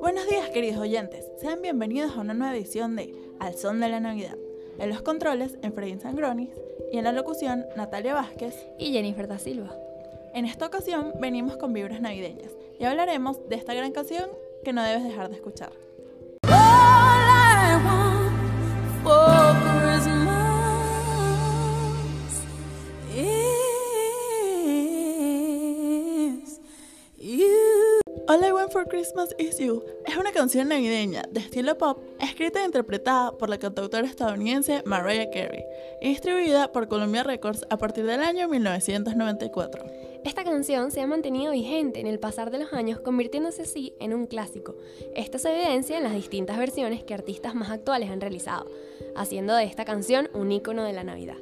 Buenos días queridos oyentes, sean bienvenidos a una nueva edición de Al Son de la Navidad. En los controles, Efraín Sangronis y en la locución, Natalia Vázquez y Jennifer da Silva. En esta ocasión venimos con vibras navideñas y hablaremos de esta gran canción que no debes dejar de escuchar. All I Want for Christmas Is You es una canción navideña de estilo pop escrita e interpretada por la cantautora estadounidense Mariah Carey y distribuida por Columbia Records a partir del año 1994. Esta canción se ha mantenido vigente en el pasar de los años, convirtiéndose así en un clásico. Esto se evidencia en las distintas versiones que artistas más actuales han realizado, haciendo de esta canción un icono de la Navidad.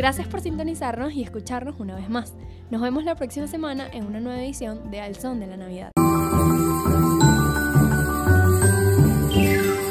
Gracias por sintonizarnos y escucharnos una vez más. Nos vemos la próxima semana en una nueva edición de Al Son de la Navidad.